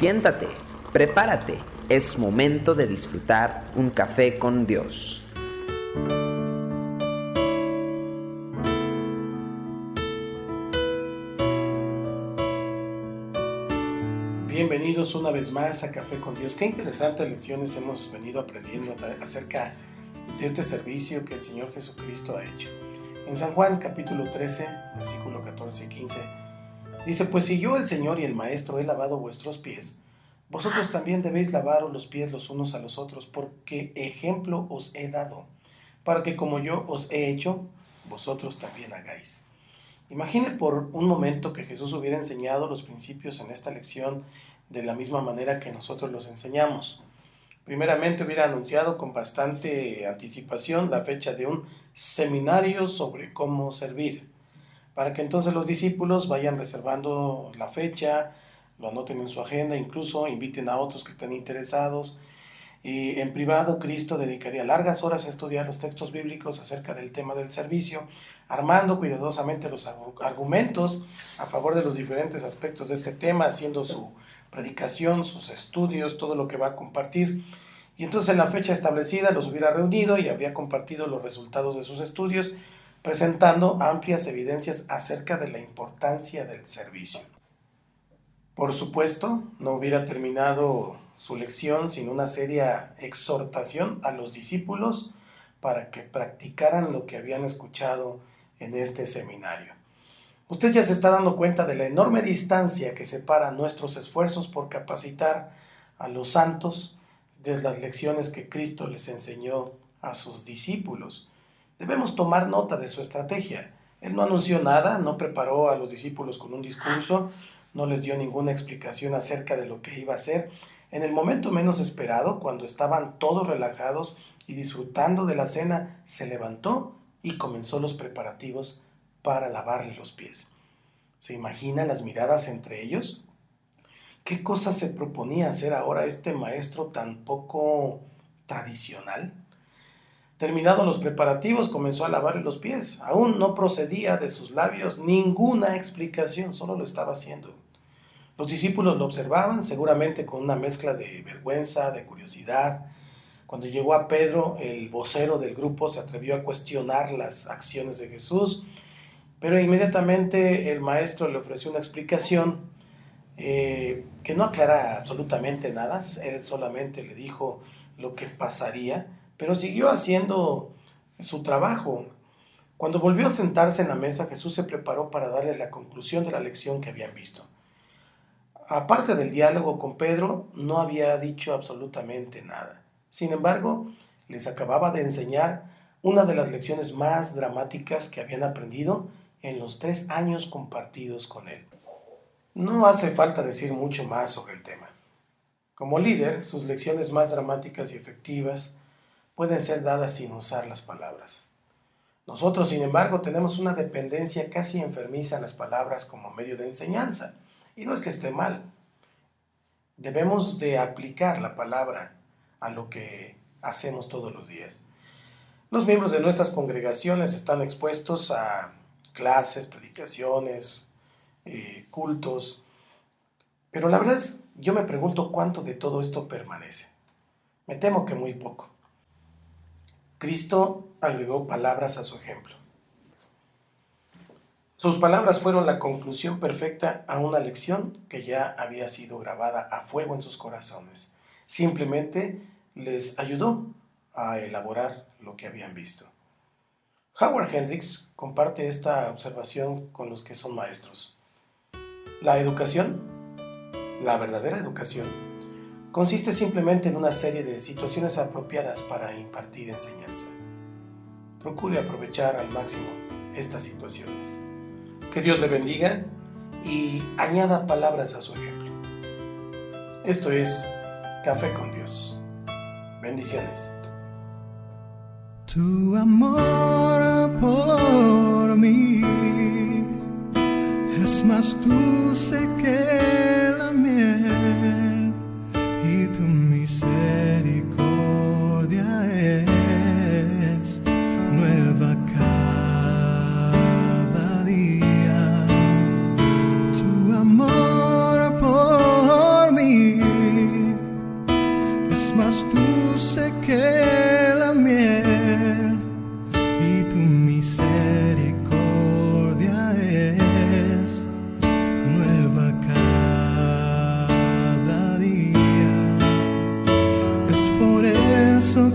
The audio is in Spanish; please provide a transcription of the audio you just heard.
Siéntate, prepárate, es momento de disfrutar un café con Dios. Bienvenidos una vez más a Café con Dios. Qué interesantes lecciones hemos venido aprendiendo acerca de este servicio que el Señor Jesucristo ha hecho. En San Juan capítulo 13, versículo 14 y 15, dice, pues si yo el Señor y el Maestro he lavado vuestros pies, vosotros también debéis lavaros los pies los unos a los otros, porque ejemplo os he dado, para que como yo os he hecho, vosotros también hagáis. Imagine por un momento que Jesús hubiera enseñado los principios en esta lección de la misma manera que nosotros los enseñamos. Primeramente hubiera anunciado con bastante anticipación la fecha de un seminario sobre cómo servir, para que entonces los discípulos vayan reservando la fecha, lo anoten en su agenda, incluso inviten a otros que estén interesados. Y en privado, Cristo dedicaría largas horas a estudiar los textos bíblicos acerca del tema del servicio, armando cuidadosamente los argumentos a favor de los diferentes aspectos de este tema, haciendo su predicación, sus estudios, todo lo que va a compartir. Y entonces en la fecha establecida los hubiera reunido y habría compartido los resultados de sus estudios, presentando amplias evidencias acerca de la importancia del servicio. Por supuesto, no hubiera terminado su lección sin una seria exhortación a los discípulos para que practicaran lo que habían escuchado en este seminario. Usted ya se está dando cuenta de la enorme distancia que separa nuestros esfuerzos por capacitar a los santos de las lecciones que Cristo les enseñó a sus discípulos. Debemos tomar nota de su estrategia. Él no anunció nada, no preparó a los discípulos con un discurso, no les dio ninguna explicación acerca de lo que iba a hacer. En el momento menos esperado, cuando estaban todos relajados y disfrutando de la cena, se levantó y comenzó los preparativos para lavarle los pies. ¿Se imagina las miradas entre ellos? ¿Qué cosa se proponía hacer ahora este maestro tan poco tradicional? Terminados los preparativos, comenzó a lavarle los pies. Aún no procedía de sus labios ninguna explicación, solo lo estaba haciendo. Los discípulos lo observaban, seguramente con una mezcla de vergüenza, de curiosidad. Cuando llegó a Pedro, el vocero del grupo se atrevió a cuestionar las acciones de Jesús pero inmediatamente el maestro le ofreció una explicación eh, que no aclara absolutamente nada, él solamente le dijo lo que pasaría, pero siguió haciendo su trabajo. Cuando volvió a sentarse en la mesa, Jesús se preparó para darles la conclusión de la lección que habían visto. Aparte del diálogo con Pedro, no había dicho absolutamente nada. Sin embargo, les acababa de enseñar una de las lecciones más dramáticas que habían aprendido en los tres años compartidos con él. No hace falta decir mucho más sobre el tema. Como líder, sus lecciones más dramáticas y efectivas pueden ser dadas sin usar las palabras. Nosotros, sin embargo, tenemos una dependencia casi enfermiza en las palabras como medio de enseñanza. Y no es que esté mal. Debemos de aplicar la palabra a lo que hacemos todos los días. Los miembros de nuestras congregaciones están expuestos a clases, predicaciones, eh, cultos. Pero la verdad es, yo me pregunto cuánto de todo esto permanece. Me temo que muy poco. Cristo agregó palabras a su ejemplo. Sus palabras fueron la conclusión perfecta a una lección que ya había sido grabada a fuego en sus corazones. Simplemente les ayudó a elaborar lo que habían visto. Howard Hendricks comparte esta observación con los que son maestros. La educación, la verdadera educación, consiste simplemente en una serie de situaciones apropiadas para impartir enseñanza. Procure aprovechar al máximo estas situaciones. Que Dios le bendiga y añada palabras a su ejemplo. Esto es Café con Dios. Bendiciones. Tu amor por mí es más dulce que la miel y tu misericordia